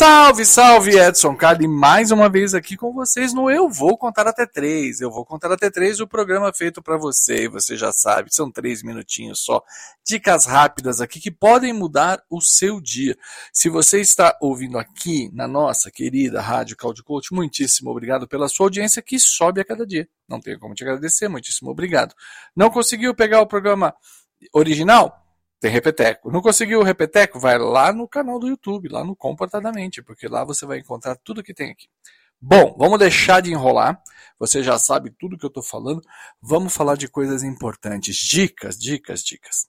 Salve, salve, Edson Carli, mais uma vez aqui com vocês no Eu Vou Contar Até Três. Eu Vou Contar Até Três, o programa feito para você, você já sabe, são três minutinhos só. Dicas rápidas aqui que podem mudar o seu dia. Se você está ouvindo aqui na nossa querida Rádio Cloud Coach, muitíssimo obrigado pela sua audiência que sobe a cada dia. Não tenho como te agradecer, muitíssimo obrigado. Não conseguiu pegar o programa original? Tem repeteco. Não conseguiu o repeteco? Vai lá no canal do YouTube, lá no Comportadamente, porque lá você vai encontrar tudo que tem aqui. Bom, vamos deixar de enrolar. Você já sabe tudo que eu estou falando. Vamos falar de coisas importantes. Dicas, dicas, dicas.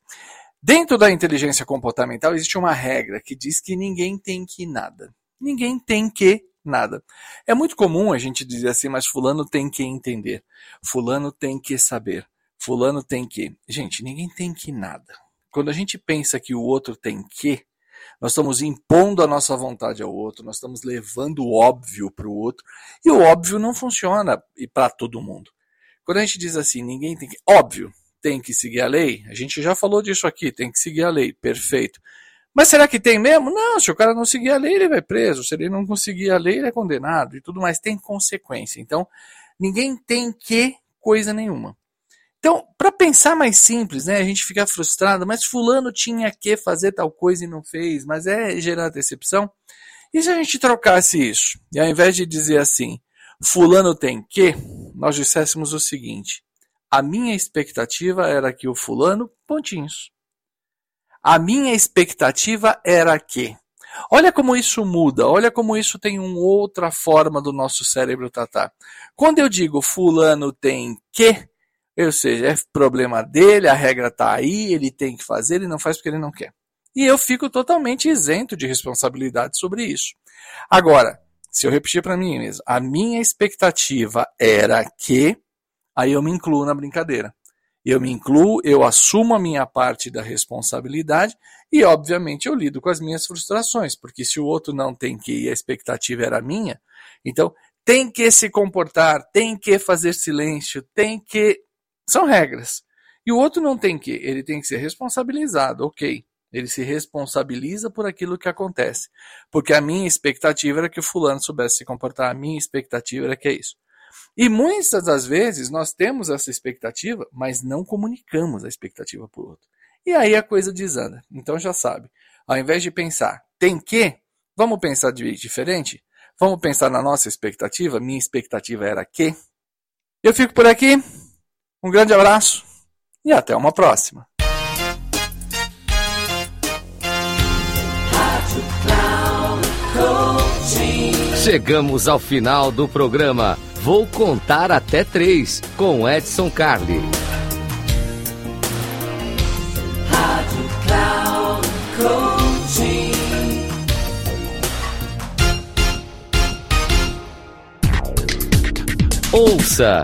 Dentro da inteligência comportamental existe uma regra que diz que ninguém tem que nada. Ninguém tem que nada. É muito comum a gente dizer assim, mas fulano tem que entender. Fulano tem que saber. Fulano tem que. Gente, ninguém tem que nada. Quando a gente pensa que o outro tem que, nós estamos impondo a nossa vontade ao outro, nós estamos levando o óbvio para o outro, e o óbvio não funciona para todo mundo. Quando a gente diz assim, ninguém tem que. Óbvio, tem que seguir a lei, a gente já falou disso aqui, tem que seguir a lei, perfeito. Mas será que tem mesmo? Não, se o cara não seguir a lei, ele vai preso. Se ele não conseguir a lei, ele é condenado e tudo mais. Tem consequência. Então, ninguém tem que coisa nenhuma. Então, para pensar mais simples, né, a gente fica frustrado, mas fulano tinha que fazer tal coisa e não fez, mas é gerar decepção. E se a gente trocasse isso? E ao invés de dizer assim, fulano tem que, nós disséssemos o seguinte: a minha expectativa era que o fulano, pontinhos. A minha expectativa era que. Olha como isso muda, olha como isso tem uma outra forma do nosso cérebro tratar. Quando eu digo fulano tem que, ou seja, é problema dele, a regra está aí, ele tem que fazer, ele não faz porque ele não quer. E eu fico totalmente isento de responsabilidade sobre isso. Agora, se eu repetir para mim mesmo, a minha expectativa era que, aí eu me incluo na brincadeira. Eu me incluo, eu assumo a minha parte da responsabilidade e, obviamente, eu lido com as minhas frustrações, porque se o outro não tem que e a expectativa era minha, então tem que se comportar, tem que fazer silêncio, tem que são regras. E o outro não tem que, ele tem que ser responsabilizado, ok. Ele se responsabiliza por aquilo que acontece. Porque a minha expectativa era que o fulano soubesse se comportar, a minha expectativa era que é isso. E muitas das vezes nós temos essa expectativa, mas não comunicamos a expectativa para o outro. E aí a coisa desanda. Então já sabe. Ao invés de pensar, tem que, vamos pensar de diferente? Vamos pensar na nossa expectativa? Minha expectativa era que. Eu fico por aqui. Um grande abraço e até uma próxima. Chegamos ao final do programa. Vou contar até três com Edson Carli. Ouça